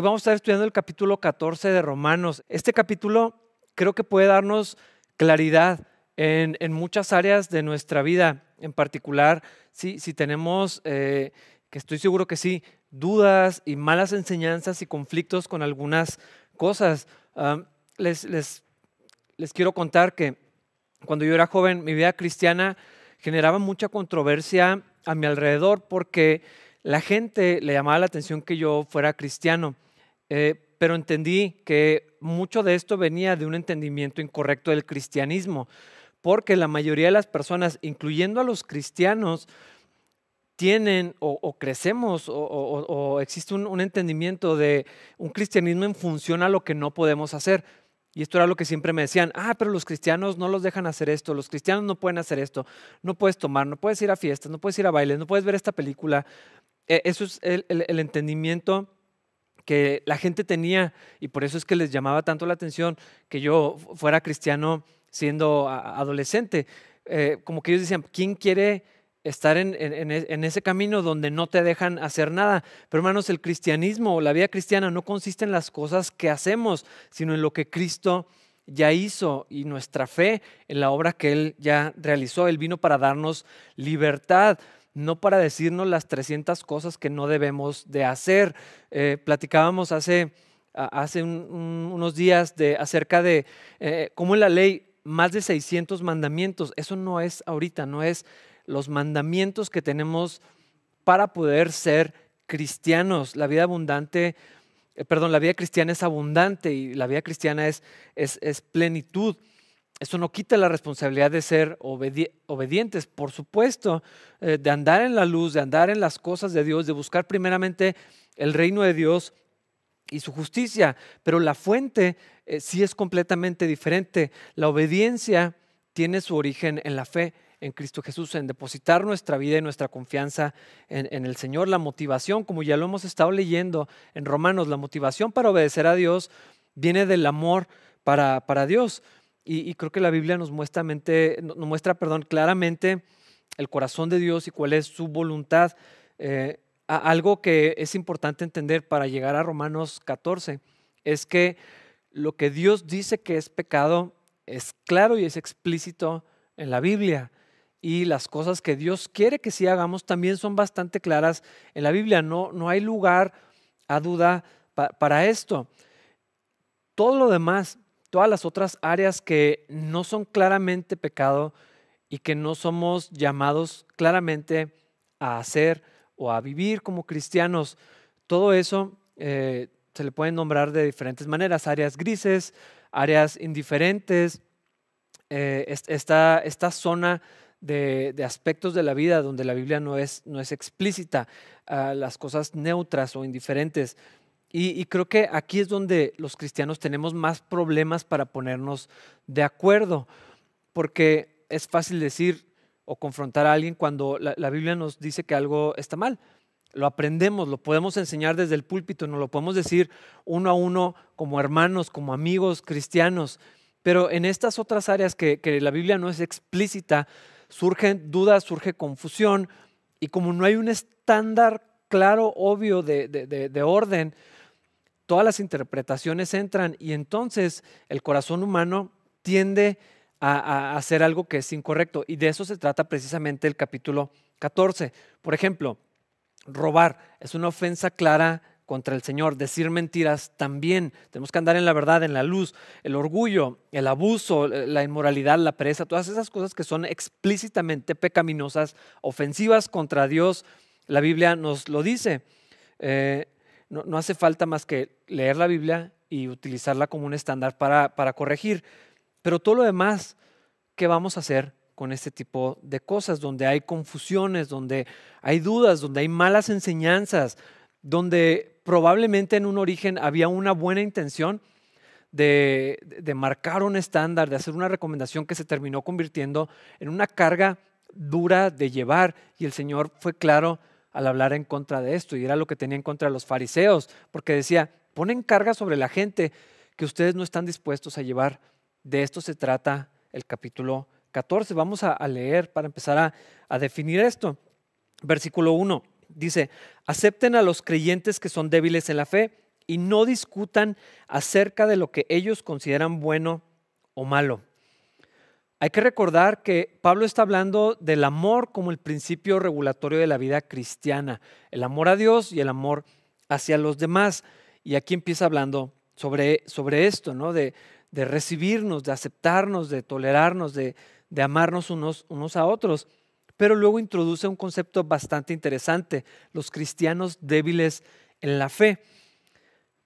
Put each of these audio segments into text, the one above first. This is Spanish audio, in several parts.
Hoy vamos a estar estudiando el capítulo 14 de Romanos. Este capítulo creo que puede darnos claridad en, muchas áreas de nuestra vida, en particular si, si tenemos, eh, que estoy seguro que sí, dudas y malas enseñanzas y conflictos con algunas cosas. les, les, les quiero contar que cuando yo era joven, mi vida cristiana generaba mucha controversia a mi alrededor porque la gente le llamaba la atención que yo fuera cristiano, eh, pero entendí que mucho de esto venía de un entendimiento incorrecto del cristianismo, porque la mayoría de las personas, incluyendo a los cristianos, tienen o, crecemos o, existe un, un, entendimiento de un cristianismo en función a lo que no podemos hacer. Y esto era lo que siempre me decían, ah, pero los cristianos no los dejan hacer esto, los cristianos no pueden hacer esto, no puedes tomar, no puedes ir a fiestas, no puedes ir a bailes, no puedes ver esta película. E, eso es el, entendimiento que la gente tenía y por eso es que les llamaba tanto la atención que yo fuera cristiano siendo adolescente. Eh, como que ellos decían, ¿quién quiere estar en, en, ese camino donde no te dejan hacer nada. Pero hermanos, el cristianismo la vida cristiana no consiste en las cosas que hacemos, sino en lo que Cristo ya hizo y nuestra fe en la obra que Él ya realizó. Él vino para darnos libertad, no para decirnos las 300 cosas que no debemos de hacer. Eh, platicábamos hace, hace unos días de, acerca de eh, cómo en la ley más de 600 mandamientos. Eso no es ahorita, no es los mandamientos que tenemos para poder ser cristianos. La vida abundante, eh, perdón, la vida cristiana es abundante y la vida cristiana es, es, plenitud. Eso no quita la responsabilidad de ser obedientes, por supuesto, eh, de andar en la luz, de andar en las cosas de Dios, de buscar primeramente el reino de Dios y su justicia, pero la fuente eh, sí es completamente diferente. La obediencia tiene su origen en la fe en Cristo Jesús, en depositar nuestra vida y nuestra confianza en, el Señor. La motivación, como ya lo hemos estado leyendo en Romanos, la motivación para obedecer a Dios viene del amor para, para Dios. Y, creo que la Biblia nos muestra, mente, nos muestra perdón, claramente el corazón de Dios y cuál es su voluntad. Eh, algo que es importante entender para llegar a Romanos 14 es que lo que Dios dice que es pecado es claro y es explícito en la Biblia y las cosas que Dios quiere que sí hagamos también son bastante claras en la Biblia. No, no hay lugar a duda para esto. Todo lo demás, todas las otras áreas que no son claramente pecado y que no somos llamados claramente a hacer o a vivir como cristianos, todo eso eh, se le puede nombrar de diferentes maneras, áreas grises, áreas indiferentes, eh, esta, esta zona de, aspectos de la vida donde la Biblia no es, no es explícita, a las cosas neutras o indiferentes. Y, creo que aquí es donde los cristianos tenemos más problemas para ponernos de acuerdo, porque es fácil decir o confrontar a alguien cuando la, la Biblia nos dice que algo está mal lo aprendemos, lo podemos enseñar desde el púlpito, nos lo podemos decir uno a uno como hermanos, como amigos cristianos. Pero en estas otras áreas que, que, la Biblia no es explícita, surgen dudas, surge confusión y como no hay un estándar claro, obvio de, orden, todas las interpretaciones entran y entonces el corazón humano tiende a, hacer algo que es incorrecto. Y de eso se trata precisamente el capítulo 14. Por ejemplo, robar es una ofensa clara contra el Señor, decir mentiras también. Tenemos que andar en la verdad, en la luz. El orgullo, el abuso, la inmoralidad, la pereza, todas esas cosas que son explícitamente pecaminosas, ofensivas contra Dios, la Biblia nos lo dice. Eh, no, hace falta más que leer la Biblia y utilizarla como un estándar para, para corregir. Pero todo lo demás, ¿qué vamos a hacer con este tipo de cosas? Donde hay confusiones, donde hay dudas, donde hay malas enseñanzas, donde probablemente en un origen había una buena intención de, marcar un estándar, de hacer una recomendación que se terminó convirtiendo en una carga dura de llevar. Y el Señor fue claro al hablar en contra de esto, y era lo que tenía en contra de los fariseos, porque decía, ponen carga sobre la gente que ustedes no están dispuestos a llevar. De esto se trata el capítulo 14. Vamos a, leer para empezar a, a definir esto. Versículo 1 dice, acepten a los creyentes que son débiles en la fe y no discutan acerca de lo que ellos consideran bueno o malo. Hay que recordar que Pablo está hablando del amor como el principio regulatorio de la vida cristiana, el amor a Dios y el amor hacia los demás. Y aquí empieza hablando sobre, sobre esto, ¿no? De, de recibirnos, de aceptarnos, de tolerarnos, de, de amarnos unos, unos a otros. Pero luego introduce un concepto bastante interesante, los cristianos débiles en la fe.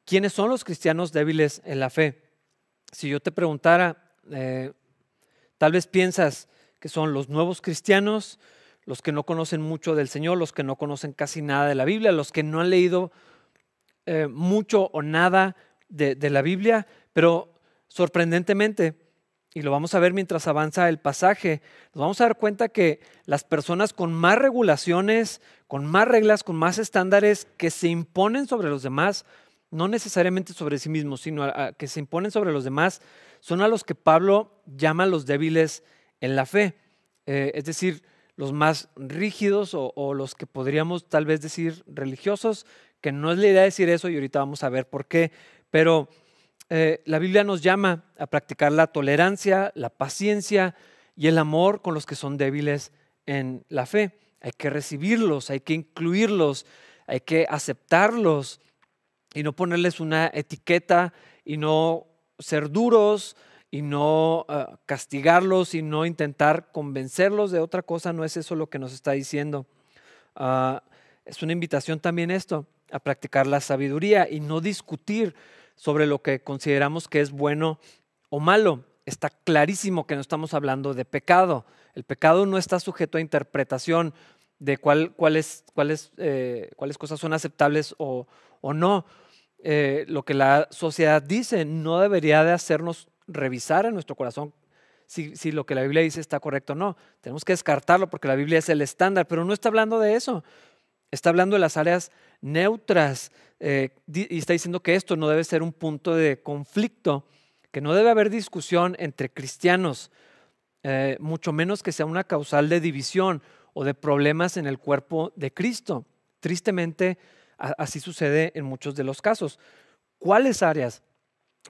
¿Quiénes son los cristianos débiles en la fe? Si yo te preguntara, eh, tal vez piensas que son los nuevos cristianos, los que no conocen mucho del Señor, los que no conocen casi nada de la Biblia, los que no han leído eh, mucho o nada de, de la Biblia, pero sorprendentemente, y lo vamos a ver mientras avanza el pasaje, nos vamos a dar cuenta que las personas con más regulaciones, con más reglas, con más estándares que se imponen sobre los demás, no necesariamente sobre sí mismos, sino que se imponen sobre los demás, son a los que Pablo llama los débiles en la fe. Eh, es decir, los más rígidos o, o, los que podríamos tal vez decir religiosos, que no es la idea decir eso y ahorita vamos a ver por qué, pero eh, la Biblia nos llama a practicar la tolerancia, la paciencia y el amor con los que son débiles en la fe. Hay que recibirlos, hay que incluirlos, hay que aceptarlos y no ponerles una etiqueta y no ser duros y no uh, castigarlos y no intentar convencerlos de otra cosa. No es eso lo que nos está diciendo. Uh, es una invitación también esto, a practicar la sabiduría y no discutir sobre lo que consideramos que es bueno o malo. Está clarísimo que no estamos hablando de pecado. El pecado no está sujeto a interpretación de cuál, cuáles, cuáles, eh, cuáles cosas son aceptables o, o no. Eh, lo que la sociedad dice no debería de hacernos revisar en nuestro corazón si, lo que la Biblia dice está correcto o no. Tenemos que descartarlo porque la Biblia es el estándar, pero no está hablando de eso. Está hablando de las áreas neutras eh, y está diciendo que esto no debe ser un punto de conflicto, que no debe haber discusión entre cristianos, eh, mucho menos que sea una causal de división o de problemas en el cuerpo de Cristo. Tristemente, así sucede en muchos de los casos. ¿Cuáles áreas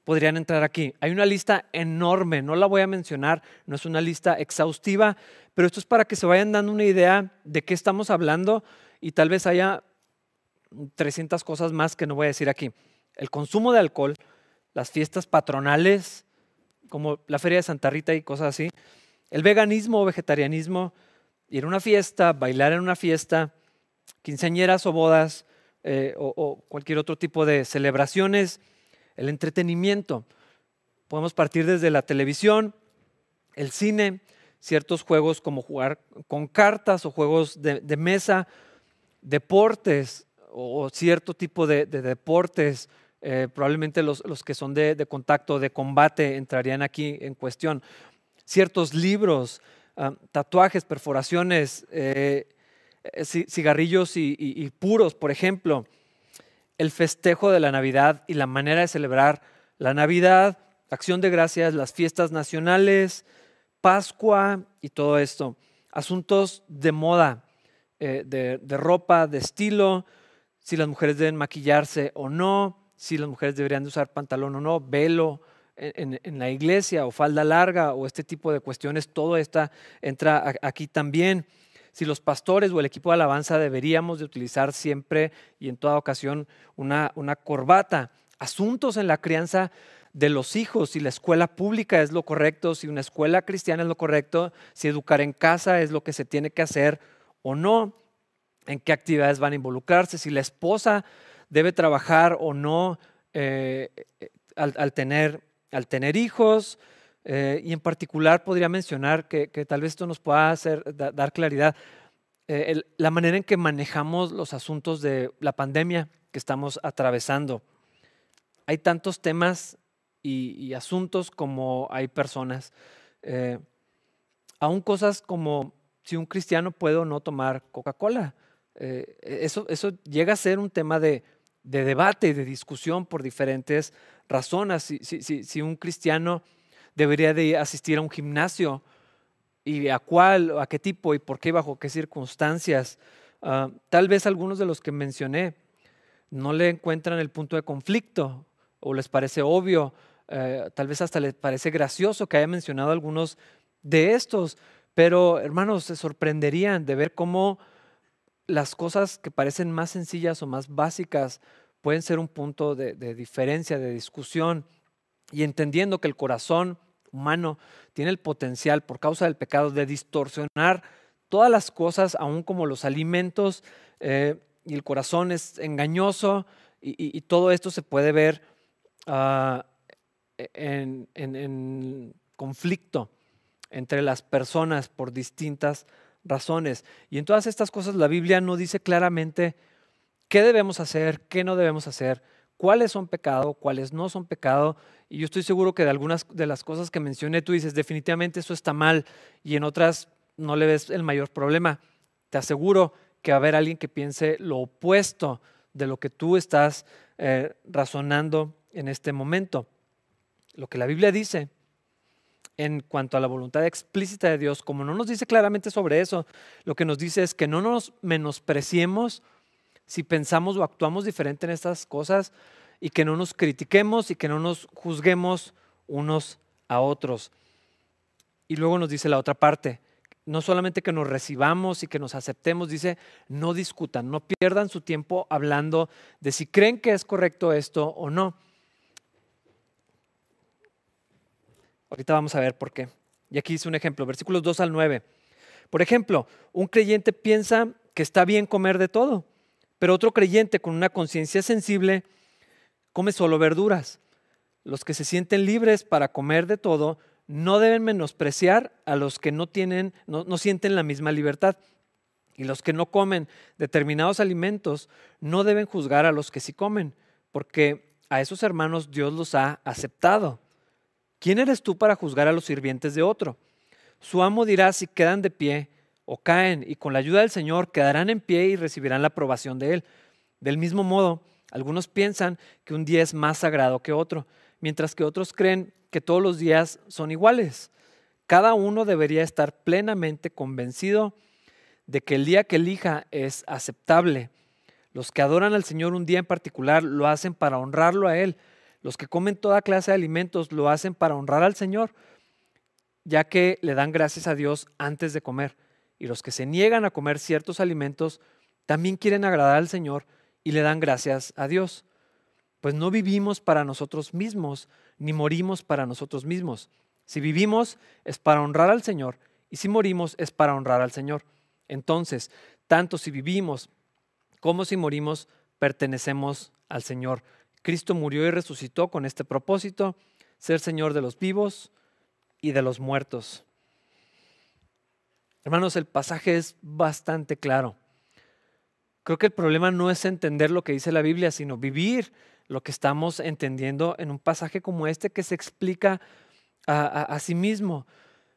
podrían entrar aquí? Hay una lista enorme, no la voy a mencionar, no es una lista exhaustiva, pero esto es para que se vayan dando una idea de qué estamos hablando y tal vez haya 300 cosas más que no voy a decir aquí. El consumo de alcohol, las fiestas patronales, como la Feria de Santa Rita y cosas así, el veganismo o vegetarianismo, ir a una fiesta, bailar en una fiesta, quinceañeras o bodas eh, o, cualquier otro tipo de celebraciones, el entretenimiento. Podemos partir desde la televisión, el cine, ciertos juegos como jugar con cartas o juegos de, de mesa, deportes, o cierto tipo de, deportes, eh, probablemente los, que son de, contacto, de combate, entrarían aquí en cuestión. Ciertos libros, ah, tatuajes, perforaciones, eh, cigarrillos y, puros, por ejemplo. El festejo de la Navidad y la manera de celebrar la Navidad, acción de gracias, las fiestas nacionales, Pascua y todo esto. Asuntos de moda, de, ropa, de estilo, si las mujeres deben maquillarse o no, si las mujeres deberían de usar pantalón o no, velo en, la iglesia o falda larga o este tipo de cuestiones, todo esto entra aquí también. Si los pastores o el equipo de alabanza deberíamos de utilizar siempre y en toda ocasión una, corbata. Asuntos en la crianza de los hijos, si la escuela pública es lo correcto, si una escuela cristiana es lo correcto, si educar en casa es lo que se tiene que hacer o no en qué actividades van a involucrarse, si la esposa debe trabajar o no eh, eh, al, tener, hijos. Eh, y en particular podría mencionar que, tal vez esto nos pueda hacer, dar claridad, la manera en que manejamos los asuntos de la pandemia que estamos atravesando. Hay tantos temas y, y asuntos como hay personas. aún cosas como si un cristiano puede o no tomar Coca-Cola. Eh, eso, eso llega a ser un tema de, de debate, de discusión por diferentes razones. Si, si, si, un cristiano debería de asistir a un gimnasio y a cuál, a qué tipo y por qué, bajo qué circunstancias. Ah, tal vez algunos de los que mencioné no le encuentran el punto de conflicto o les parece obvio, eh, tal vez hasta les parece gracioso que haya mencionado algunos de estos, pero hermanos, se sorprenderían de ver cómo las cosas que parecen más sencillas o más básicas pueden ser un punto de, diferencia, de discusión, y entendiendo que el corazón humano tiene el potencial por causa del pecado de distorsionar todas las cosas, aún como los alimentos, eh, y el corazón es engañoso, y, todo esto se puede ver ah, en conflicto entre las personas por distintas razones. Y en todas estas cosas la Biblia no dice claramente qué debemos hacer, qué no debemos hacer, cuáles son pecado, cuáles no son pecado. Y yo estoy seguro que de algunas de las cosas que mencioné tú dices, definitivamente eso está mal y en otras no le ves el mayor problema. Te aseguro que va a haber alguien que piense lo opuesto de lo que tú estás eh, razonando en este momento. Lo que la Biblia dice en cuanto a la voluntad explícita de Dios, como no nos dice claramente sobre eso, lo que nos dice es que no nos menospreciemos si pensamos o actuamos diferente en estas cosas y que no nos critiquemos y que no nos juzguemos unos a otros. Y luego nos dice la otra parte, no solamente que nos recibamos y que nos aceptemos, dice, no discutan, no pierdan su tiempo hablando de si creen que es correcto esto o no. Ahorita vamos a ver por qué. Y aquí hice un ejemplo, versículos 2 al 9. Por ejemplo, un creyente piensa que está bien comer de todo, pero otro creyente con una conciencia sensible come solo verduras. Los que se sienten libres para comer de todo no deben menospreciar a los que no tienen, no, no sienten la misma libertad. Y los que no comen determinados alimentos no deben juzgar a los que sí comen, porque a esos hermanos Dios los ha aceptado. ¿Quién eres tú para juzgar a los sirvientes de otro? Su amo dirá si quedan de pie o caen, y con la ayuda del Señor quedarán en pie y recibirán la aprobación de Él. Del mismo modo, algunos piensan que un día es más sagrado que otro, mientras que otros creen que todos los días son iguales. Cada uno debería estar plenamente convencido de que el día que elija es aceptable. Los que adoran al Señor un día en particular lo hacen para honrarlo a Él los que comen toda clase de alimentos lo hacen para honrar al Señor, ya que le dan gracias a Dios antes de comer. Y los que se niegan a comer ciertos alimentos también quieren agradar al Señor y le dan gracias a Dios. Pues no vivimos para nosotros mismos, ni morimos para nosotros mismos. Si vivimos es para honrar al Señor y si morimos es para honrar al Señor. Entonces, tanto si vivimos como si morimos, pertenecemos al Señor. Cristo murió y resucitó con este propósito, ser Señor de los vivos y de los muertos. Hermanos, el pasaje es bastante claro. Creo que el problema no es entender lo que dice la Biblia, sino vivir lo que estamos entendiendo en un pasaje como este que se explica a, sí mismo.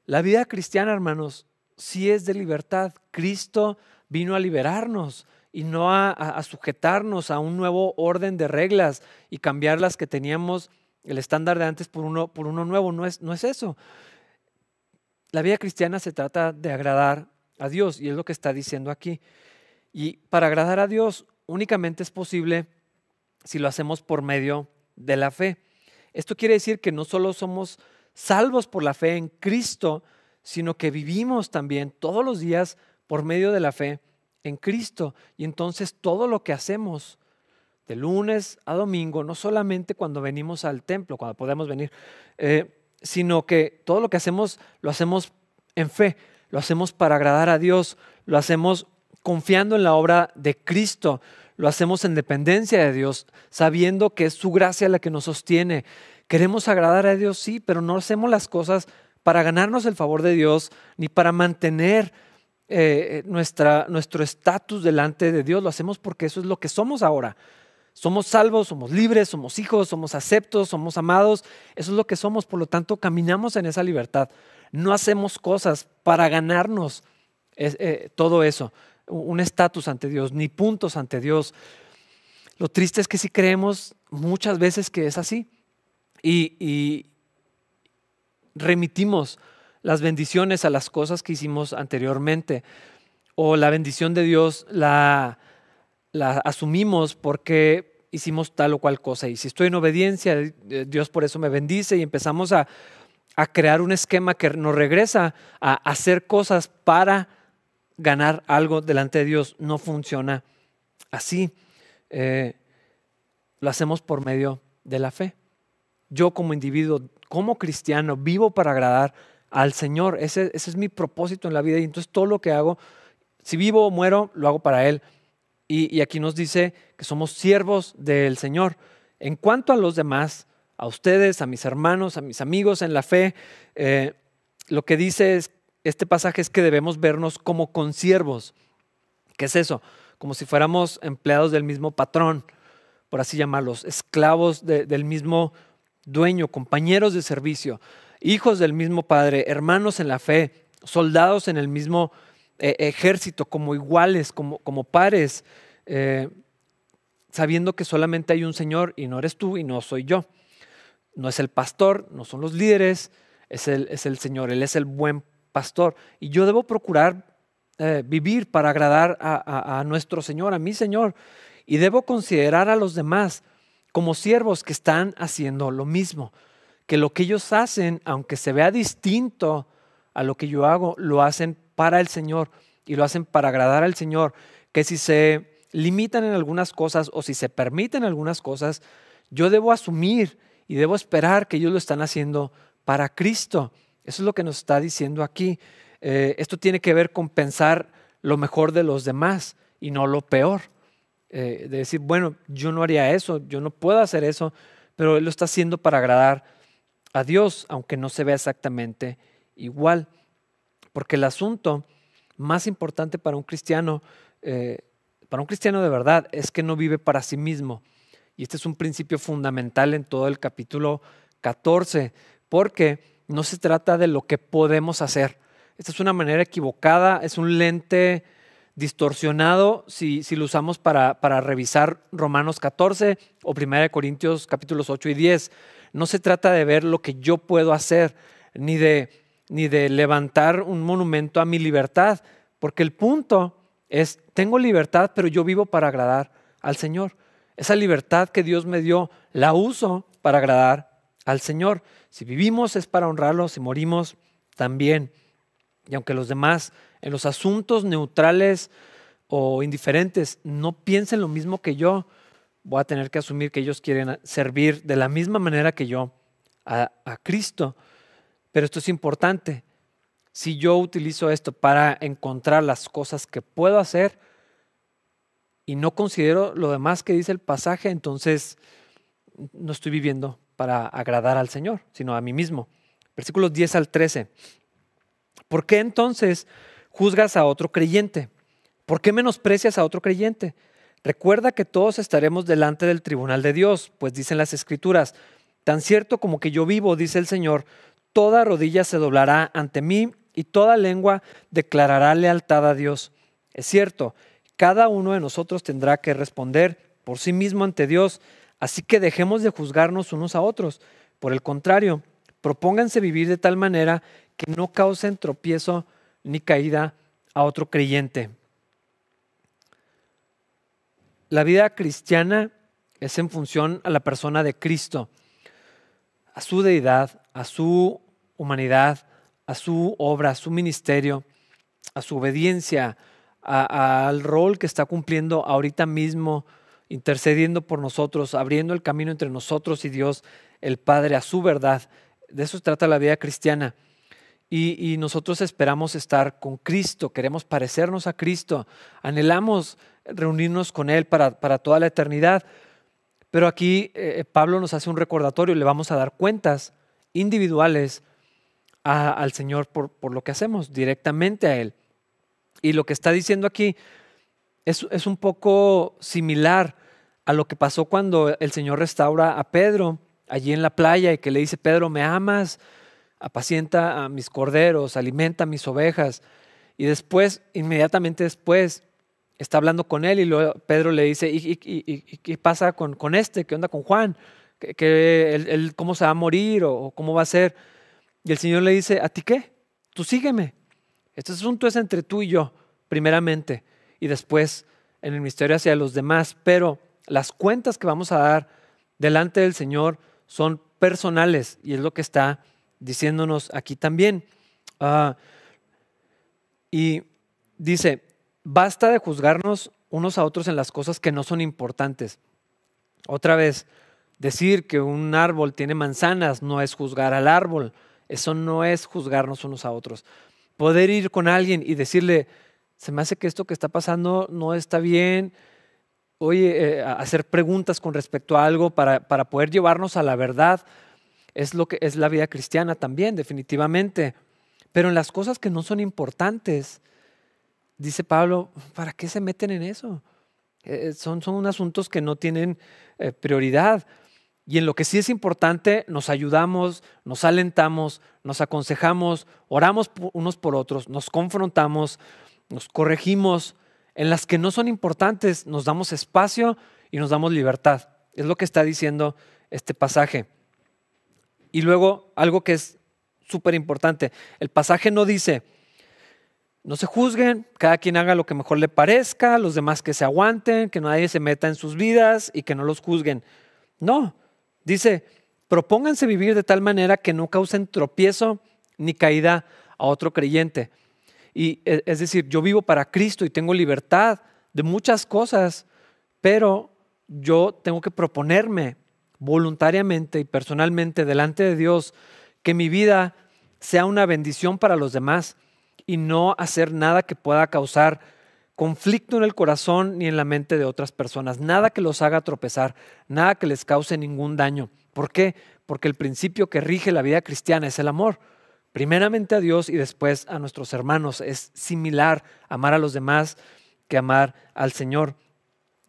La vida cristiana, hermanos, sí es de libertad. Cristo vino a liberarnos y no a, sujetarnos a un nuevo orden de reglas y cambiar las que teníamos el estándar de antes por uno, por uno nuevo. No es, no es eso. La vida cristiana se trata de agradar a Dios y es lo que está diciendo aquí. Y para agradar a Dios únicamente es posible si lo hacemos por medio de la fe. Esto quiere decir que no solo somos salvos por la fe en Cristo, sino que vivimos también todos los días por medio de la fe en Cristo. Y entonces todo lo que hacemos de lunes a domingo, no solamente cuando venimos al templo, cuando podemos venir, eh, sino que todo lo que hacemos lo hacemos en fe, lo hacemos para agradar a Dios, lo hacemos confiando en la obra de Cristo, lo hacemos en dependencia de Dios, sabiendo que es su gracia la que nos sostiene. Queremos agradar a Dios, sí, pero no hacemos las cosas para ganarnos el favor de Dios, ni para mantener eh, nuestra, nuestro estatus delante de Dios, lo hacemos porque eso es lo que somos ahora. Somos salvos, somos libres, somos hijos, somos aceptos, somos amados. Eso es lo que somos, por lo tanto caminamos en esa libertad. No hacemos cosas para ganarnos eh, todo eso, un estatus ante Dios, ni puntos ante Dios. Lo triste es que si creemos muchas veces que es así y, y remitimos las bendiciones a las cosas que hicimos anteriormente. O la bendición de Dios la, la asumimos porque hicimos tal o cual cosa. Y si estoy en obediencia, eh, Dios por eso me bendice y empezamos a, crear un esquema que nos regresa a hacer cosas para ganar algo delante de Dios. No funciona así. Eh, lo hacemos por medio de la fe. Yo como individuo, como cristiano, vivo para agradar al Señor. Ese, es mi propósito en la vida y entonces todo lo que hago, si vivo o muero, lo hago para Él. Y, aquí nos dice que somos siervos del Señor. En cuanto a los demás, a ustedes, a mis hermanos, a mis amigos en la fe, eh, lo que dice es, este pasaje es que debemos vernos como consiervos. ¿Qué es eso? Como si fuéramos empleados del mismo patrón, por así llamarlos, esclavos del mismo dueño, compañeros de servicio, hijos del mismo padre, hermanos en la fe, soldados en el mismo eh, ejército, como iguales, como, como pares, eh, sabiendo que solamente hay un Señor y no eres tú y no soy yo. No es el pastor, no son los líderes, es el, es el Señor, Él es el buen pastor. Y yo debo procurar eh, vivir para agradar a, a nuestro Señor, a mi Señor. Y debo considerar a los demás como siervos que están haciendo lo mismo, que lo que ellos hacen, aunque se vea distinto a lo que yo hago, lo hacen para el Señor y lo hacen para agradar al Señor, que si se limitan en algunas cosas o si se permiten algunas cosas, yo debo asumir y debo esperar que ellos lo están haciendo para Cristo. Eso es lo que nos está diciendo aquí. Eh, esto tiene que ver con pensar lo mejor de los demás y no lo peor. Eh, de decir, bueno, yo no haría eso, yo no puedo hacer eso, pero Él lo está haciendo para agradar a Dios, aunque no se vea exactamente igual. Porque el asunto más importante para un cristiano, eh, para un cristiano de verdad, es que no vive para sí mismo. Y este es un principio fundamental en todo el capítulo 14, porque no se trata de lo que podemos hacer. Esta es una manera equivocada, es un lente distorsionado si, si lo usamos para, para, revisar Romanos 14 o 1 Corintios capítulos 8 y 10. No se trata de ver lo que yo puedo hacer, ni de ni de levantar un monumento a mi libertad, porque el punto es, tengo libertad, pero yo vivo para agradar al Señor. Esa libertad que Dios me dio, la uso para agradar al Señor. Si vivimos es para honrarlo, si morimos también. Y aunque los demás en los asuntos neutrales o indiferentes no piensen lo mismo que yo, voy a tener que asumir que ellos quieren servir de la misma manera que yo a, Cristo. Pero esto es importante. Si yo utilizo esto para encontrar las cosas que puedo hacer y no considero lo demás que dice el pasaje, entonces no estoy viviendo para agradar al Señor, sino a mí mismo. Versículos 10 al 13. ¿Por qué entonces juzgas a otro creyente? ¿Por qué menosprecias a otro creyente? Recuerda que todos estaremos delante del tribunal de Dios, pues dicen las escrituras, tan cierto como que yo vivo, dice el Señor, toda rodilla se doblará ante mí y toda lengua declarará lealtad a Dios. Es cierto, cada uno de nosotros tendrá que responder por sí mismo ante Dios, así que dejemos de juzgarnos unos a otros. Por el contrario, propónganse vivir de tal manera que no causen tropiezo ni caída a otro creyente. La vida cristiana es en función a la persona de Cristo, a su deidad, a su humanidad, a su obra, a su ministerio, a su obediencia, al rol que está cumpliendo ahorita mismo, intercediendo por nosotros, abriendo el camino entre nosotros y Dios, el Padre, a su verdad. De eso trata la vida cristiana. Y, nosotros esperamos estar con Cristo, queremos parecernos a Cristo, anhelamos reunirnos con Él para, para toda la eternidad. Pero aquí eh, Pablo nos hace un recordatorio, le vamos a dar cuentas individuales al Señor por, por, lo que hacemos, directamente a Él. Y lo que está diciendo aquí es, es un poco similar a lo que pasó cuando el Señor restaura a Pedro allí en la playa y que le dice, Pedro, ¿me amas? Apacienta a mis corderos, alimenta a mis ovejas. Y después, inmediatamente después, está hablando con él y luego Pedro le dice, ¿y, qué pasa con, con, este? ¿Qué onda con Juan? ¿Que, él, ¿Cómo se va a morir o cómo va a ser? Y el Señor le dice, ¿a ti qué? Tú sígueme. Este asunto es entre tú y yo, primeramente, y después en el ministerio hacia los demás, pero las cuentas que vamos a dar delante del Señor son personales y es lo que está diciéndonos aquí también. Ah, y dice, basta de juzgarnos unos a otros en las cosas que no son importantes. Otra vez, decir que un árbol tiene manzanas no es juzgar al árbol, eso no es juzgarnos unos a otros. Poder ir con alguien y decirle, se me hace que esto que está pasando no está bien, oye, eh, hacer preguntas con respecto a algo para, para poder llevarnos a la verdad, es lo que es la vida cristiana también, definitivamente. Pero en las cosas que no son importantes, dice Pablo, ¿para qué se meten en eso? Eh, son, son asuntos que no tienen eh, prioridad. Y en lo que sí es importante, nos ayudamos, nos alentamos, nos aconsejamos, oramos unos por otros, nos confrontamos, nos corregimos. En las que no son importantes, nos damos espacio y nos damos libertad. Es lo que está diciendo este pasaje. Y luego, algo que es súper importante, el pasaje no dice, no se juzguen, cada quien haga lo que mejor le parezca, los demás que se aguanten, que nadie se meta en sus vidas y que no los juzguen. No, dice, propónganse vivir de tal manera que no causen tropiezo ni caída a otro creyente. Y e, es decir, yo vivo para Cristo y tengo libertad de muchas cosas, pero yo tengo que proponerme voluntariamente y personalmente delante de Dios que mi vida sea una bendición para los demás y no hacer nada que pueda causar conflicto en el corazón ni en la mente de otras personas, nada que los haga tropezar, nada que les cause ningún daño. ¿Por qué? Porque el principio que rige la vida cristiana es el amor. Primeramente a Dios y después a nuestros hermanos. Es similar amar a los demás que amar al Señor.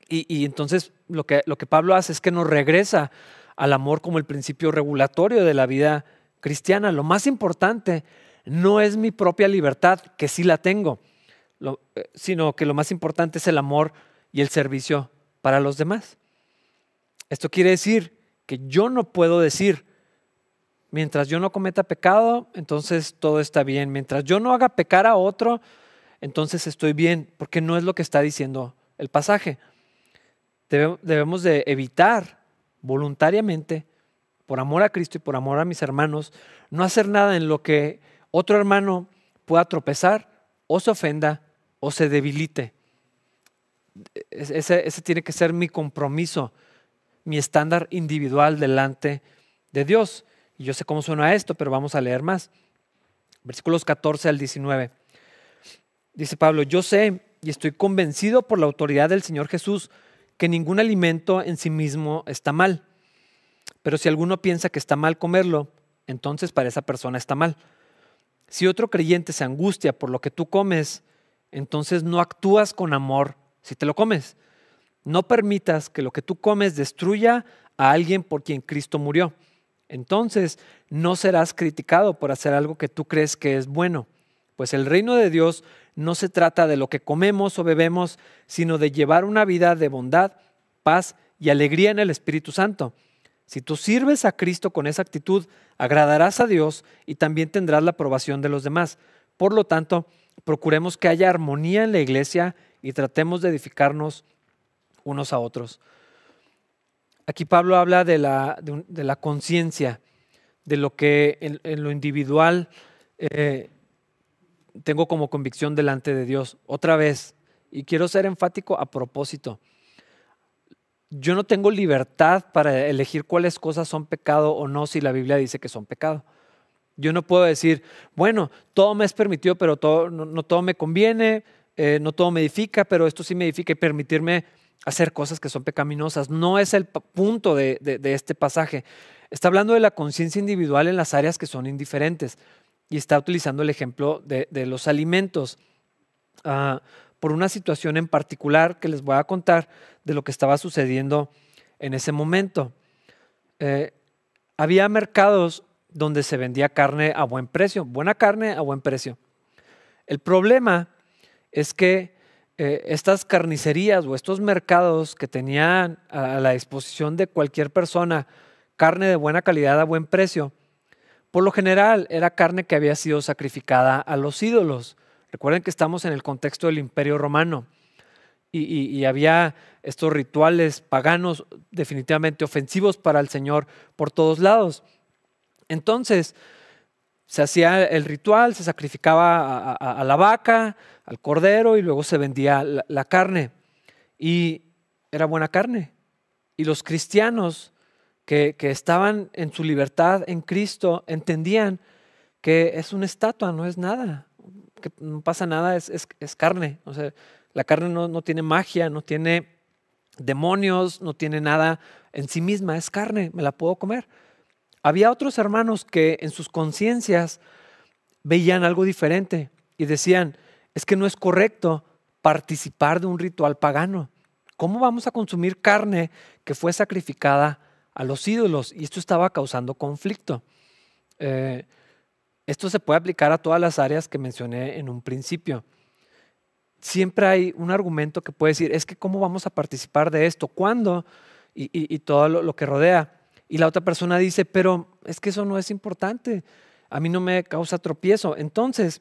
Y, entonces lo que, lo que Pablo hace es que nos regresa al amor como el principio regulatorio de la vida cristiana. Lo más importante no es mi propia libertad, que sí la tengo, eh, sino que lo más importante es el amor y el servicio para los demás. Esto quiere decir que yo no puedo decir, mientras yo no cometa pecado, entonces todo está bien. Mientras yo no haga pecar a otro, entonces estoy bien, porque no es lo que está diciendo el pasaje debemos de evitar voluntariamente, por amor a Cristo y por amor a mis hermanos, no hacer nada en lo que otro hermano pueda tropezar o se ofenda o se debilite. Ese, ese tiene que ser mi compromiso, mi estándar individual delante de Dios. Y yo sé cómo suena esto, pero vamos a leer más. Versículos 14 al 19. Dice Pablo, yo sé y estoy convencido por la autoridad del Señor Jesús que ningún alimento en sí mismo está mal. Pero si alguno piensa que está mal comerlo, entonces para esa persona está mal. Si otro creyente se angustia por lo que tú comes, entonces no actúas con amor si te lo comes. No permitas que lo que tú comes destruya a alguien por quien Cristo murió. Entonces no serás criticado por hacer algo que tú crees que es bueno, pues el reino de Dios no se trata de lo que comemos o bebemos, sino de llevar una vida de bondad, paz y alegría en el Espíritu Santo. Si tú sirves a Cristo con esa actitud, agradarás a Dios y también tendrás la aprobación de los demás. Por lo tanto, procuremos que haya armonía en la iglesia y tratemos de edificarnos unos a otros. Aquí Pablo habla de la, de, la conciencia, de lo que en, lo individual eh, tengo como convicción delante de Dios. Otra vez, y quiero ser enfático a propósito, yo no tengo libertad para elegir cuáles cosas son pecado o no si la Biblia dice que son pecado. Yo no puedo decir, bueno, todo me es permitido, pero todo, no, todo me conviene, eh, no todo me edifica, pero esto sí me edifica y permitirme hacer cosas que son pecaminosas. No es el punto de este pasaje. Está hablando de la conciencia individual en las áreas que son indiferentes y está utilizando el ejemplo de, los alimentos ah, por una situación en particular que les voy a contar de lo que estaba sucediendo en ese momento. Eh, había mercados donde se vendía carne a buen precio, buena carne a buen precio. El problema es que eh, estas carnicerías o estos mercados que tenían a la disposición de cualquier persona carne de buena calidad a buen precio, por lo general era carne que había sido sacrificada a los ídolos. Recuerden que estamos en el contexto del imperio romano. y, había estos rituales paganos definitivamente ofensivos para el Señor por todos lados. Entonces, se hacía el ritual, se sacrificaba a, la vaca, al cordero y luego se vendía la, carne. Y era buena carne. Y los cristianos que, estaban en su libertad en Cristo entendían que es una estatua, no es nada, que no pasa nada, es, es carne. O sea, la carne no, tiene magia, no tiene demonios, no tiene nada en sí misma, es carne, me la puedo comer. Había otros hermanos que en sus conciencias veían algo diferente y decían, es que no es correcto participar de un ritual pagano. ¿Cómo vamos a consumir carne que fue sacrificada a los ídolos? Y esto estaba causando conflicto. Eh, esto se puede aplicar a todas las áreas que mencioné en un principio siempre hay un argumento que puede decir, es que cómo vamos a participar de esto, cuándo y, todo lo, que rodea. Y la otra persona dice, pero es que eso no es importante, a mí no me causa tropiezo. Entonces,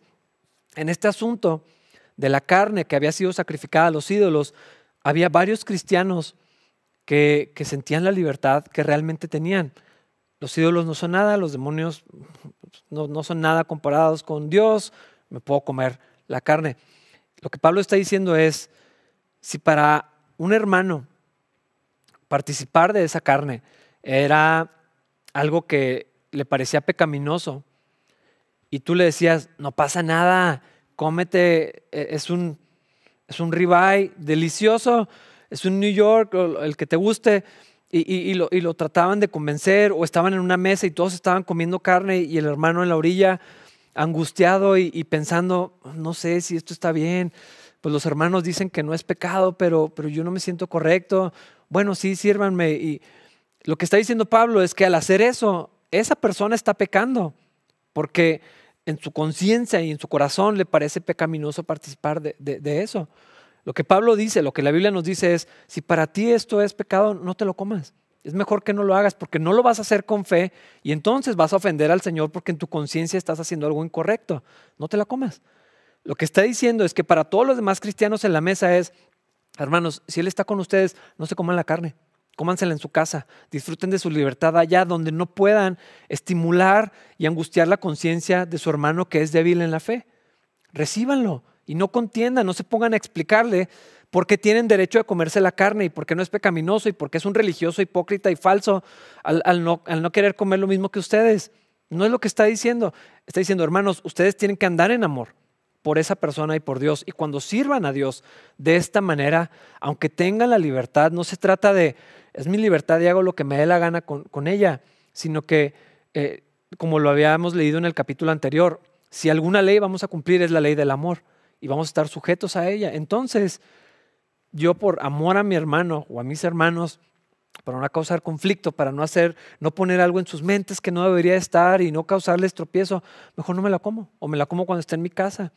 en este asunto de la carne que había sido sacrificada a los ídolos, había varios cristianos que, sentían la libertad que realmente tenían. Los ídolos no son nada, los demonios no, son nada comparados con Dios, me puedo comer la carne. Lo que Pablo está diciendo es, si para un hermano participar de esa carne era algo que le parecía pecaminoso y tú le decías, no pasa nada, cómete, e, es un, es un ribeye delicioso, es un New York, el que te guste, y, lo, y, lo, trataban de convencer, o estaban en una mesa y todos estaban comiendo carne y el hermano en la orilla angustiado y, pensando, no sé si esto está bien, pues los hermanos dicen que no es pecado, pero, pero yo no me siento correcto. Bueno, sí, sírvanme. Y lo que está diciendo Pablo es que al hacer eso, esa persona está pecando, porque en su conciencia y en su corazón le parece pecaminoso participar de, de, eso. Lo que Pablo dice, lo que la Biblia nos dice es, si para ti esto es pecado, no te lo comas. Es mejor que no lo hagas porque no lo vas a hacer con fe y entonces vas a ofender al Señor porque en tu conciencia estás haciendo algo incorrecto. No te la comas. Lo que está diciendo es que para todos los demás cristianos en la mesa es, hermanos, si Él está con ustedes, no se coman la carne, cómansela en su casa, disfruten de su libertad allá donde no puedan estimular y angustiar la conciencia de su hermano que es débil en la fe. Recíbanlo y no contiendan, no se pongan a explicarle porque tienen derecho a comerse la carne y porque no es pecaminoso y porque es un religioso hipócrita y falso al, no, al no querer comer lo mismo que ustedes. No es lo que está diciendo. Está diciendo, hermanos, ustedes tienen que andar en amor por esa persona y por Dios. Y cuando sirvan a Dios de esta manera, aunque tengan la libertad, no se trata de, es mi libertad y hago lo que me dé la gana con, ella, sino que, eh, como lo habíamos leído en el capítulo anterior, si alguna ley vamos a cumplir es la ley del amor y vamos a estar sujetos a ella. Entonces, yo por amor a mi hermano o a mis hermanos, para no causar conflicto, para no hacer, no poner algo en sus mentes que no debería estar y no causarles tropiezo, mejor no me la como o me la como cuando esté en mi casa.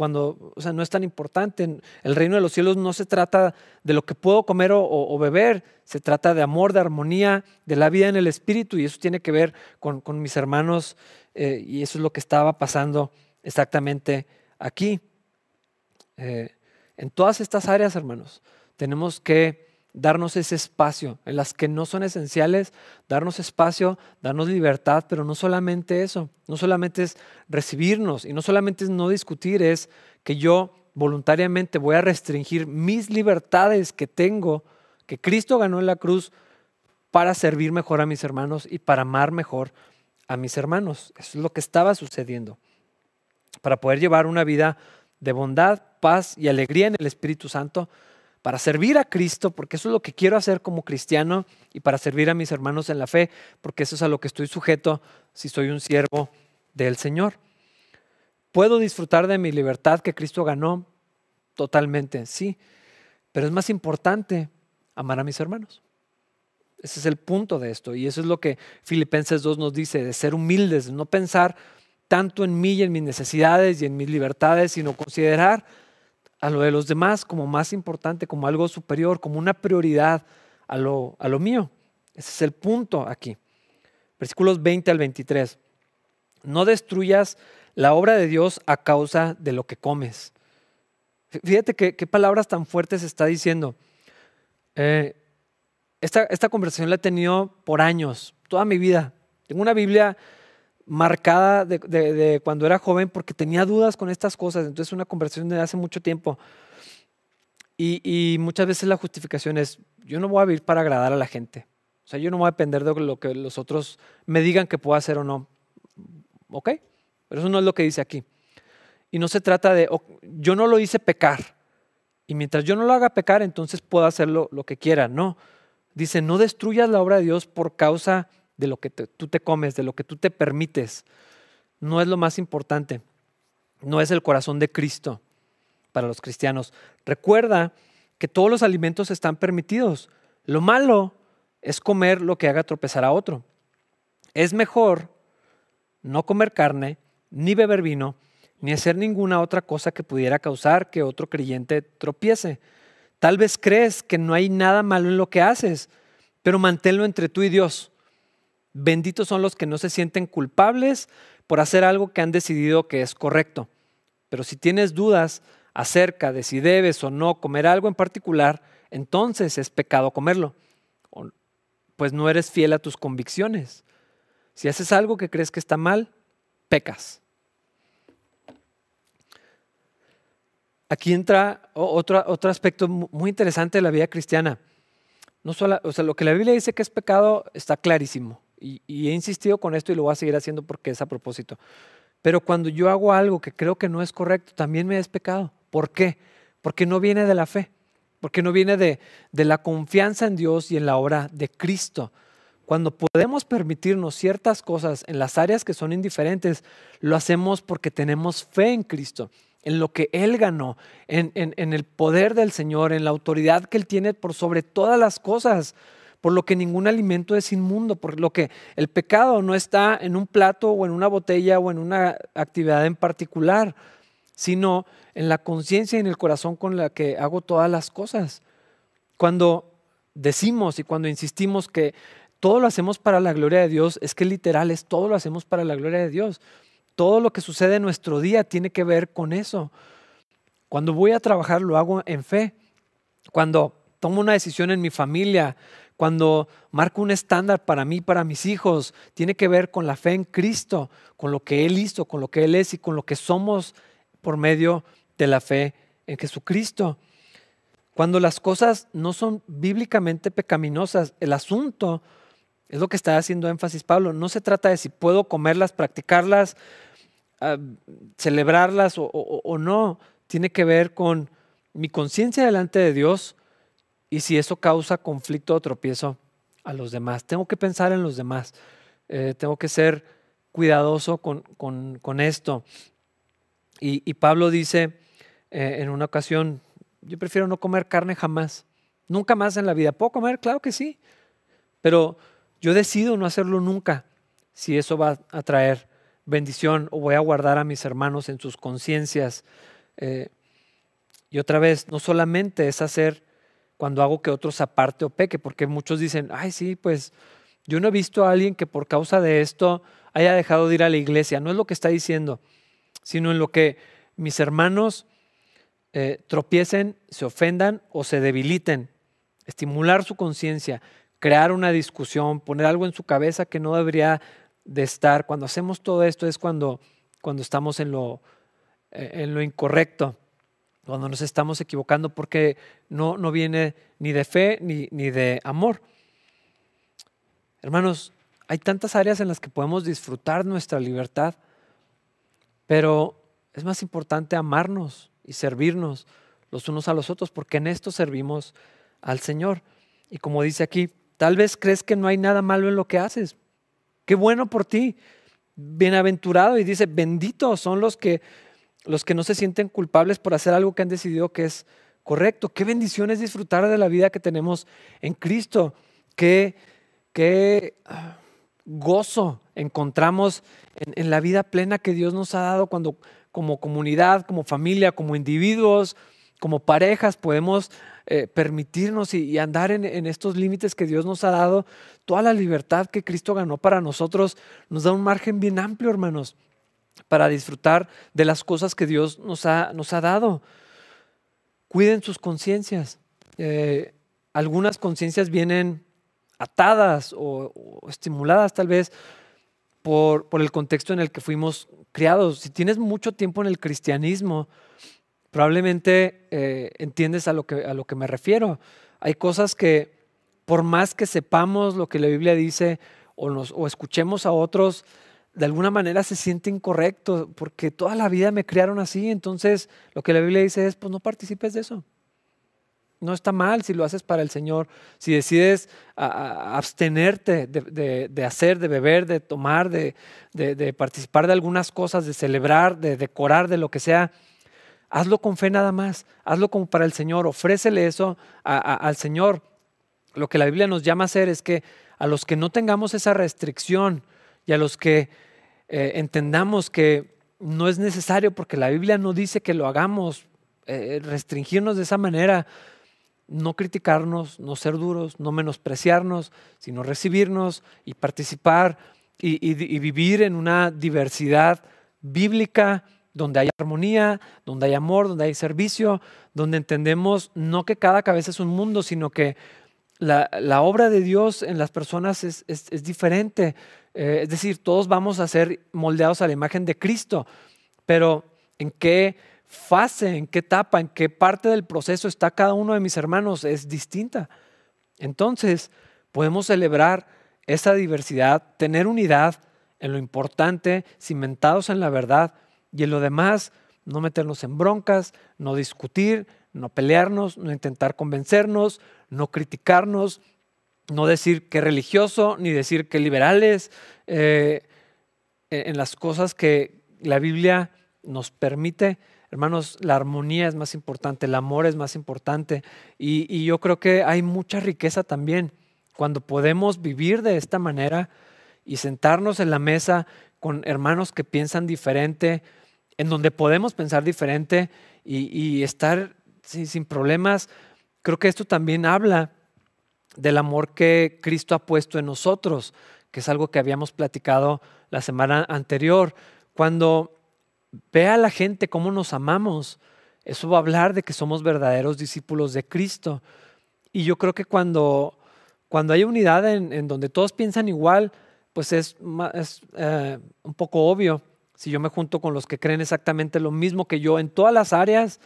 Cuando, o sea, no es tan importante. El reino de los cielos no se trata de lo que puedo comer o, beber, se trata de amor, de armonía, de la vida en el espíritu y eso tiene que ver con, mis hermanos eh, y eso es lo que estaba pasando exactamente aquí. Eh, en todas estas áreas, hermanos, tenemos que darnos ese espacio, en las que no son esenciales, darnos espacio, darnos libertad, pero no solamente eso, no solamente es recibirnos y no solamente es no discutir, es que yo voluntariamente voy a restringir mis libertades que tengo, que Cristo ganó en la cruz para servir mejor a mis hermanos y para amar mejor a mis hermanos. Eso es lo que estaba sucediendo. Para poder llevar una vida de bondad, paz y alegría en el Espíritu Santo para servir a Cristo, porque eso es lo que quiero hacer como cristiano, y para servir a mis hermanos en la fe, porque eso es a lo que estoy sujeto si soy un siervo del Señor. ¿Puedo disfrutar de mi libertad que Cristo ganó? Totalmente, sí. Pero es más importante amar a mis hermanos. Ese es el punto de esto. Y eso es lo que Filipenses 2 nos dice, de ser humildes, de no pensar tanto en mí y en mis necesidades y en mis libertades, sino considerar a lo de los demás como más importante, como algo superior, como una prioridad a lo, a lo mío. Ese es el punto aquí. Versículos 20 al 23. No destruyas la obra de Dios a causa de lo que comes. Fíjate qué palabras tan fuertes está diciendo. Eh, esta, esta conversación la he tenido por años, toda mi vida. Tengo una Biblia marcada de, cuando era joven porque tenía dudas con estas cosas. Entonces, una conversación de hace mucho tiempo. Y, muchas veces la justificación es, yo no voy a vivir para agradar a la gente. O sea, yo no voy a depender de lo que los otros me digan que puedo hacer o no. ¿Ok? Pero eso no es lo que dice aquí. Y no se trata de, yo no lo hice pecar. Y mientras yo no lo haga pecar, entonces puedo hacer lo, que quiera. No. Dice, no destruyas la obra de Dios por causa de lo que tú te comes, de lo que tú te permites. No es lo más importante. No es el corazón de Cristo para los cristianos. Recuerda que todos los alimentos están permitidos. Lo malo es comer lo que haga tropezar a otro. Es mejor no comer carne ni beber vino ni hacer ninguna otra cosa que pudiera causar que otro creyente tropiece. Tal vez crees que no hay nada malo en lo que haces, pero manténlo entre tú y Dios. Benditos son los que no se sienten culpables por hacer algo que han decidido que es correcto. Pero si tienes dudas acerca de si debes o no comer algo en particular, entonces es pecado comerlo, pues no eres fiel a tus convicciones. Si haces algo que crees que está mal, pecas. aquí entra otro, aspecto muy interesante de la vida cristiana. No solo, o sea, lo que la Biblia dice que es pecado está clarísimo. Y, y, he insistido con esto y lo voy a seguir haciendo porque es a propósito. Pero cuando yo hago algo que creo que no es correcto, también me es pecado. ¿Por qué? Porque no viene de la fe, porque no viene de, de la confianza en Dios y en la obra de Cristo. Cuando podemos permitirnos ciertas cosas en las áreas que son indiferentes, lo hacemos porque tenemos fe en Cristo en lo que Él ganó, en, el poder del Señor, en la autoridad que Él tiene por sobre todas las cosas, por lo que ningún alimento es inmundo, por lo que el pecado no está en un plato o en una botella o en una actividad en particular, sino en la conciencia y en el corazón con la que hago todas las cosas. Cuando decimos y cuando insistimos que todo lo hacemos para la gloria de Dios, es que literal es todo lo hacemos para la gloria de Dios. Todo lo que sucede en nuestro día tiene que ver con eso. Cuando voy a trabajar lo hago en fe. Cuando tomo una decisión en mi familia, cuando marco un estándar para mí, para mis hijos, tiene que ver con la fe en Cristo, con lo que Él hizo, con lo que Él es y con lo que somos por medio de la fe en Jesucristo. Cuando las cosas no son bíblicamente pecaminosas, el asunto es lo que está haciendo énfasis Pablo. No se trata de si puedo comerlas, practicarlas, celebrarlas o, no, tiene que ver con mi conciencia delante de Dios y si eso causa conflicto o tropiezo a los demás. Tengo que pensar en los demás, eh, tengo que ser cuidadoso con, esto. Y, Pablo dice eh, en una ocasión, yo prefiero no comer carne jamás, nunca más en la vida. ¿Puedo comer? Claro que sí, pero yo decido no hacerlo nunca si eso va a traer bendición o voy a guardar a mis hermanos en sus conciencias. Eh, y otra vez, no solamente es hacer cuando hago que otros aparte o peque, porque muchos dicen, ay, sí, pues yo no he visto a alguien que por causa de esto haya dejado de ir a la iglesia. No es lo que está diciendo, sino en lo que mis hermanos eh, tropiecen, se ofendan o se debiliten. Estimular su conciencia, crear una discusión, poner algo en su cabeza que no debería de estar, cuando hacemos todo esto es cuando, cuando estamos en lo, eh, en lo incorrecto, cuando nos estamos equivocando porque no, no viene ni de fe ni, ni de amor. Hermanos, hay tantas áreas en las que podemos disfrutar nuestra libertad, pero es más importante amarnos y servirnos los unos a los otros, porque en esto servimos al Señor. Y como dice aquí, tal vez crees que no hay nada malo en lo que haces, Qué bueno por ti. Bienaventurado y dice, benditos son los que los que no se sienten culpables por hacer algo que han decidido que es correcto. Qué bendición es disfrutar de la vida que tenemos en Cristo. Qué, qué ah, gozo encontramos en, la vida plena que Dios nos ha dado cuando como comunidad, como familia, como individuos, como parejas podemos eh, permitirnos y, andar en, estos límites que Dios nos ha dado, toda la libertad que Cristo ganó para nosotros, nos da un margen bien amplio, hermanos, para disfrutar de las cosas que Dios nos ha, nos ha dado. cuiden sus conciencias. Eh, algunas conciencias vienen atadas o, estimuladas tal vez por, por, el contexto en el que fuimos criados. Si tienes mucho tiempo en el cristianismo, probablemente eh, entiendes a lo, que, a lo que me refiero. Hay cosas que por más que sepamos lo que la Biblia dice o, nos, o escuchemos a otros, de alguna manera se siente incorrecto porque toda la vida me criaron así. Entonces lo que la Biblia dice es, pues no participes de eso. No está mal si lo haces para el Señor. Si decides abstenerte de, hacer, de beber, de tomar, de, participar de algunas cosas, de celebrar, de decorar, de lo que sea, hazlo con fe nada más. Hazlo como para el Señor. Ofrécele eso al Señor. Lo que la Biblia nos llama a hacer es que a los que no tengamos esa restricción y a los que eh, entendamos que no es necesario porque la Biblia no dice que lo hagamos, eh, restringirnos de esa manera, no criticarnos, no ser duros, no menospreciarnos, sino recibirnos y participar y, vivir en una diversidad bíblica donde hay armonía, donde hay amor, donde hay servicio, donde entendemos no que cada cabeza es un mundo, sino que la, obra de Dios en las personas es, diferente. Eh, es decir, todos vamos a ser moldeados a la imagen de Cristo, pero ¿en qué fase, en qué etapa, en qué parte del proceso está cada uno de mis hermanos es distinta. Entonces, podemos celebrar esa diversidad, tener unidad en lo importante, cimentados en la verdad y en lo demás, no meternos en broncas, no discutir, no pelearnos, no intentar convencernos, no criticarnos, no decir que religioso, ni decir que liberales, eh, en las cosas que la Biblia nos permite Hermanos, la armonía es más importante, el amor es más importante y, yo creo que hay mucha riqueza también cuando podemos vivir de esta manera y sentarnos en la mesa con hermanos que piensan diferente, en donde podemos pensar diferente y, estar sin, problemas. Creo que esto también habla del amor que Cristo ha puesto en nosotros, que es algo que habíamos platicado la semana anterior. Cuando Ve a la gente cómo nos amamos. Eso va a hablar de que somos verdaderos discípulos de Cristo. Y yo creo que cuando, cuando hay unidad en, donde todos piensan igual, pues es, eh, un poco obvio. Si yo me junto con los que creen exactamente lo mismo que yo en todas las áreas,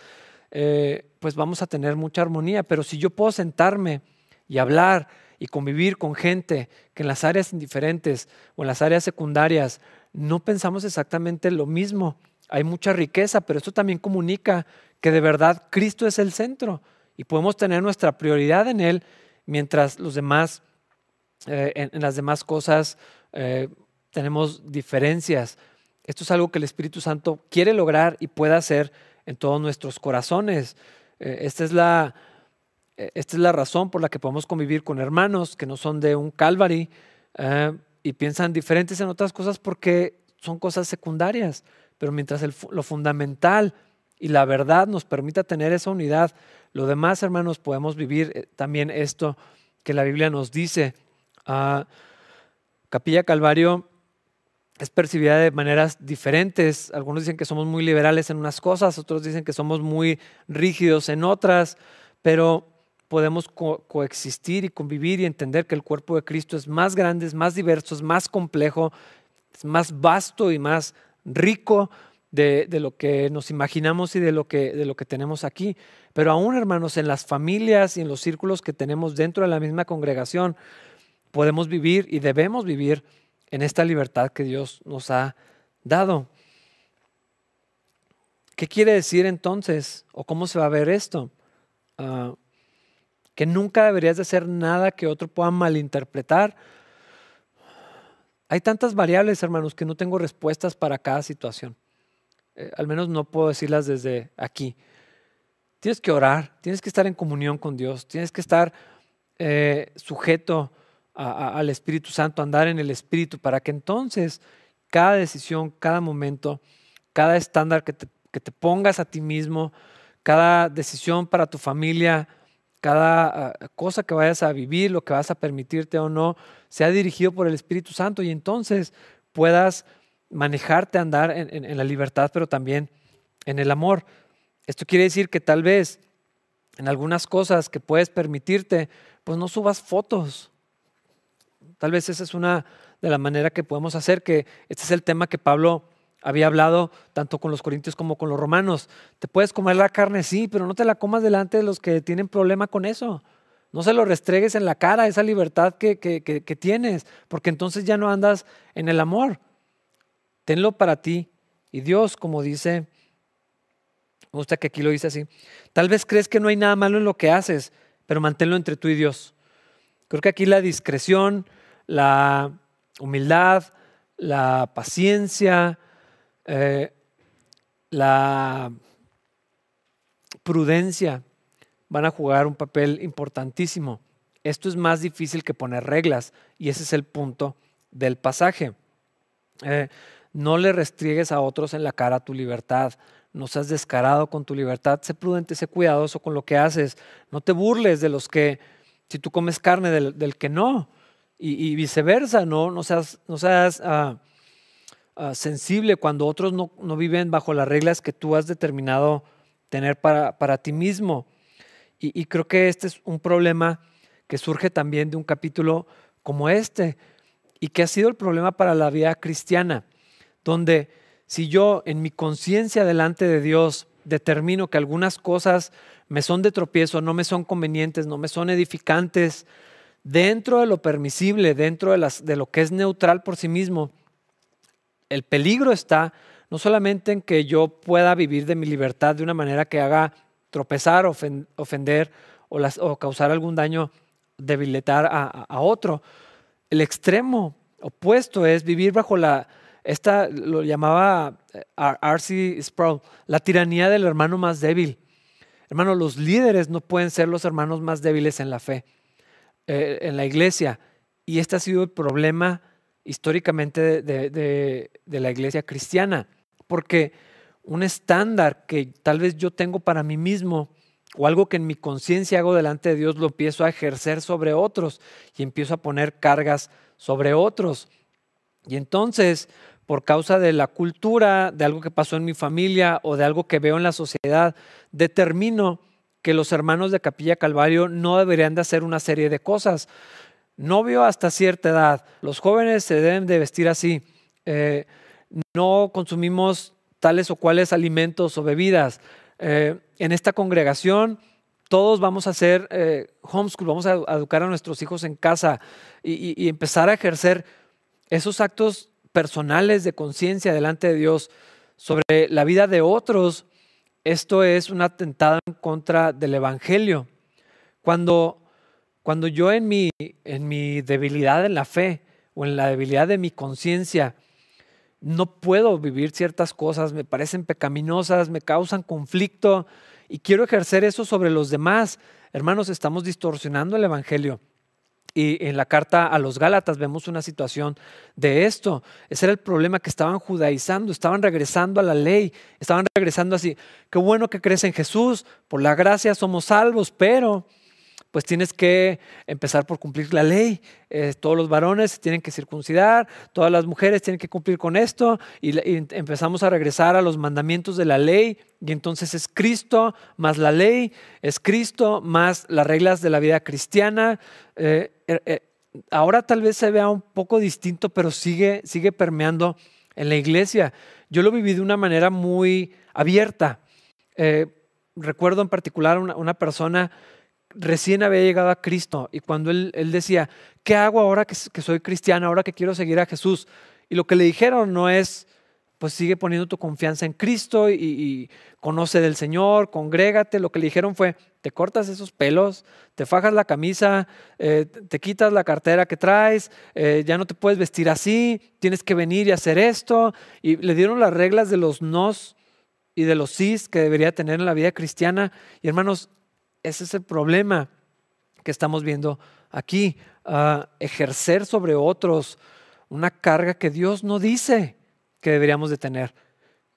eh, pues vamos a tener mucha armonía. Pero si yo puedo sentarme y hablar y convivir con gente que en las áreas indiferentes o en las áreas secundarias no pensamos exactamente lo mismo, hay mucha riqueza, pero esto también comunica que de verdad Cristo es el centro y podemos tener nuestra prioridad en Él mientras los demás, eh, en, las demás cosas eh, tenemos diferencias. Esto es algo que el Espíritu Santo quiere lograr y puede hacer en todos nuestros corazones. Eh, esta, es la, esta es la razón por la que podemos convivir con hermanos que no son de un Calvary y piensan diferentes en otras cosas porque son cosas secundarias. Pero mientras lo fundamental y la verdad nos permita tener esa unidad, lo demás, hermanos, podemos vivir eh, también esto que la Biblia nos dice. Ah, Capilla Calvario es percibida de maneras diferentes. Algunos dicen que somos muy liberales en unas cosas, otros dicen que somos muy rígidos en otras, pero podemos coexistir y convivir y entender que el cuerpo de Cristo es más grande, es más diverso, es más complejo, es más vasto y más rico de, lo que nos imaginamos y de lo, que, de lo que tenemos aquí. Pero aún, hermanos, en las familias y en los círculos que tenemos dentro de la misma congregación, podemos vivir y debemos vivir en esta libertad que Dios nos ha dado. ¿Qué quiere decir entonces? ¿O cómo se va a ver esto? Ah, que nunca deberías de hacer nada que otro pueda malinterpretar hay tantas variables, hermanos, que no tengo respuestas para cada situación. Eh, al menos no puedo decirlas desde aquí. Tienes que orar, tienes que estar en comunión con Dios, tienes que estar eh, sujeto al Espíritu Santo, andar en el Espíritu, para que entonces cada decisión, cada momento, cada estándar que te pongas a ti mismo, cada decisión para tu familia, cada ah, cosa que vayas a vivir, lo que vas a permitirte o no, sea dirigido por el Espíritu Santo y entonces puedas manejarte, andar en, la libertad, pero también en el amor. Esto quiere decir que tal vez en algunas cosas que puedes permitirte, pues no subas fotos. Tal vez esa es una de las maneras que podemos hacer, que este es el tema que Pablo había hablado tanto con los corintios como con los romanos. Te puedes comer la carne, sí, pero no te la comas delante de los que tienen problema con eso. No se lo restregues en la cara, esa libertad que, que tienes, porque entonces ya no andas en el amor. Tenlo para ti. Y Dios, como dice me gusta que aquí lo dice así. Tal vez crees que no hay nada malo en lo que haces, pero manténlo entre tú y Dios. Creo que aquí la discreción, la humildad, la paciencia, eh, la prudencia van a jugar un papel importantísimo. Esto es más difícil que poner reglas y ese es el punto del pasaje. Eh, no le restriegues a otros en la cara tu libertad no seas descarado con tu libertad, sé prudente, sé cuidadoso con lo que haces, no te burles de los que, si tú comes carne, del, que no, y, viceversa, no, no seas, no seas ah, ah, sensible cuando otros no, viven bajo las reglas que tú has determinado tener para, para ti mismo. Y, y creo que este es un problema que surge también de un capítulo como este, y que ha sido el problema para la vida cristiana, donde si yo en mi conciencia delante de Dios determino que algunas cosas me son de tropiezo, no me son convenientes, no me son edificantes, dentro de lo permisible, dentro de, las, de lo que es neutral por sí mismo, el peligro está no solamente en que yo pueda vivir de mi libertad de una manera que haga tropezar, ofender o, causar algún daño, debilitar a otro. El extremo opuesto es vivir bajo la, esta lo llamaba eh, R.C. Sproul, la tiranía del hermano más débil. Hermano, los líderes no pueden ser los hermanos más débiles en la fe, eh, en la iglesia. Y este ha sido el problema históricamente de, la iglesia cristiana, porque un estándar que tal vez yo tengo para mí mismo o algo que en mi conciencia hago delante de Dios lo empiezo a ejercer sobre otros y empiezo a poner cargas sobre otros. Y entonces por causa de la cultura, de algo que pasó en mi familia o de algo que veo en la sociedad, determino que los hermanos de Capilla Calvario no deberían de hacer una serie de cosas. Novio hasta cierta edad, los jóvenes se deben de vestir así, eh, no consumimos tales o cuales alimentos o bebidas. Eh, en esta congregación todos vamos a hacer eh, homeschool, vamos a educar a nuestros hijos en casa y empezar a ejercer esos actos personales de conciencia delante de Dios sobre la vida de otros, esto es un atentado en contra del Evangelio. Cuando, cuando yo en mi, en mi debilidad en la fe o en la debilidad de mi conciencia no puedo vivir ciertas cosas, me parecen pecaminosas, me causan conflicto y quiero ejercer eso sobre los demás, hermanos, estamos distorsionando el Evangelio. Y en la carta a los Gálatas vemos una situación de esto. Ese era el problema que estaban judaizando, estaban regresando a la ley, estaban regresando así. Qué bueno que crees en Jesús, por la gracia somos salvos, pero pues tienes que empezar por cumplir la ley. Eh, todos los varones tienen que circuncidar, todas las mujeres tienen que cumplir con esto y, empezamos a regresar a los mandamientos de la ley y entonces es Cristo más la ley, es Cristo más las reglas de la vida cristiana. Eh, eh, ahora tal vez se vea un poco distinto, pero sigue, sigue permeando en la iglesia. Yo lo viví de una manera muy abierta. recuerdo en particular una, una persona recién había llegado a Cristo y cuando él, decía, ¿qué hago ahora que, soy cristiano, ahora que quiero seguir a Jesús? Y lo que le dijeron no es, pues sigue poniendo tu confianza en Cristo y, conoce del Señor, congrégate. Lo que le dijeron fue, te cortas esos pelos, te fajas la camisa, eh, te quitas la cartera que traes, eh, ya no te puedes vestir así, tienes que venir y hacer esto. Y le dieron las reglas de los nos y de los sís que debería tener en la vida cristiana. Y hermanos, ese es el problema que estamos viendo aquí. ejercer sobre otros una carga que Dios no dice que deberíamos de tener.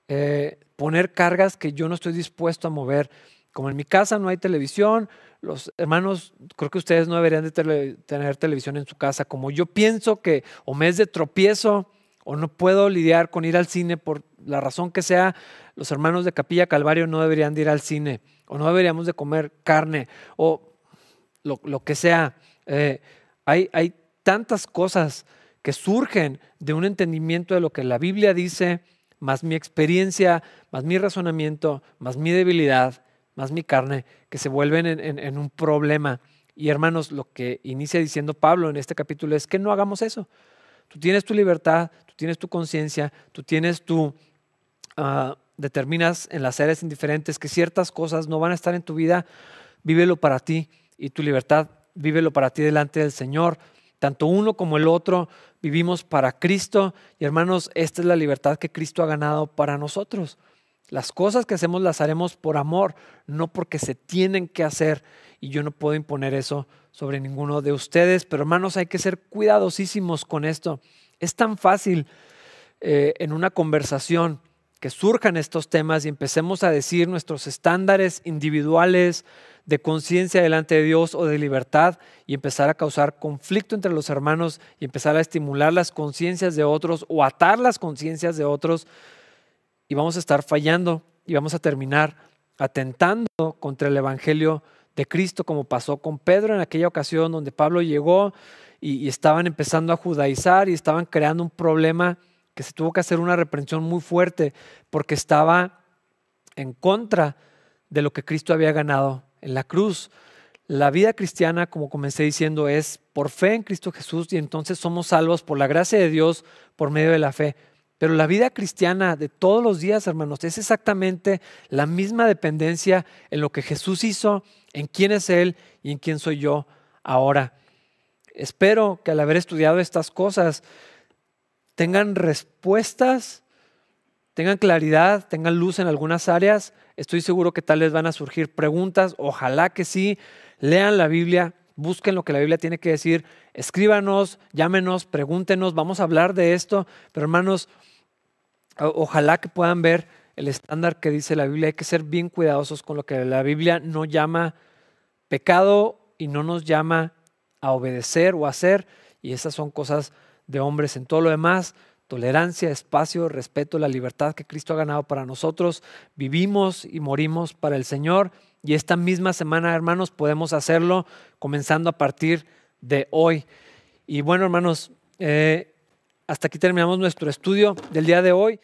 Eh, poner cargas que yo no estoy dispuesto a mover. Como en mi casa no hay televisión, los hermanos, creo que ustedes no deberían de tener televisión en su casa. Como yo pienso que o me es de tropiezo o no puedo lidiar con ir al cine por la razón que sea, los hermanos de Capilla Calvario no deberían de ir al cine o no deberíamos de comer carne o lo, que sea. Eh, hay, hay tantas cosas que surgen de un entendimiento de lo que la Biblia dice, más mi experiencia, más mi razonamiento, más mi debilidad, más mi carne, que se vuelven en, un problema. Y hermanos, lo que inicia diciendo Pablo en este capítulo es que no hagamos eso. Tú tienes tu libertad, tienes tu conciencia, tú tienes tu... Ah, determinas en las áreas indiferentes que ciertas cosas no van a estar en tu vida, vívelo para ti y tu libertad, vívelo para ti delante del Señor. Tanto uno como el otro vivimos para Cristo y hermanos, esta es la libertad que Cristo ha ganado para nosotros. Las cosas que hacemos las haremos por amor, no porque se tienen que hacer y yo no puedo imponer eso sobre ninguno de ustedes, pero hermanos hay que ser cuidadosísimos con esto. Es tan fácil eh, en una conversación que surjan estos temas y empecemos a decir nuestros estándares individuales de conciencia delante de Dios o de libertad y empezar a causar conflicto entre los hermanos y empezar a estimular las conciencias de otros o atar las conciencias de otros y vamos a estar fallando y vamos a terminar atentando contra el Evangelio de Cristo como pasó con Pedro en aquella ocasión donde Pablo llegó y, estaban empezando a judaizar y estaban creando un problema que se tuvo que hacer una reprensión muy fuerte porque estaba en contra de lo que Cristo había ganado en la cruz. La vida cristiana, como comencé diciendo, es por fe en Cristo Jesús y entonces somos salvos por la gracia de Dios por medio de la fe. Pero la vida cristiana de todos los días, hermanos, es exactamente la misma dependencia en lo que Jesús hizo, en quién es Él y en quién soy yo ahora. Espero que al haber estudiado estas cosas, tengan respuestas, tengan claridad, tengan luz en algunas áreas. Estoy seguro que tal vez van a surgir preguntas, ojalá que sí. Lean la Biblia, busquen lo que la Biblia tiene que decir, escríbanos, llámenos, pregúntenos, vamos a hablar de esto, pero hermanos, ojalá que puedan ver el estándar que dice la Biblia. Hay que ser bien cuidadosos con lo que la Biblia no llama pecado y no nos llama a obedecer o hacer, y esas son cosas de hombres en todo lo demás, tolerancia, espacio, respeto, la libertad que Cristo ha ganado para nosotros. Vivimos y morimos para el Señor y esta misma semana, hermanos, podemos hacerlo comenzando a partir de hoy. Y bueno, hermanos, eh, hasta aquí terminamos nuestro estudio del día de hoy.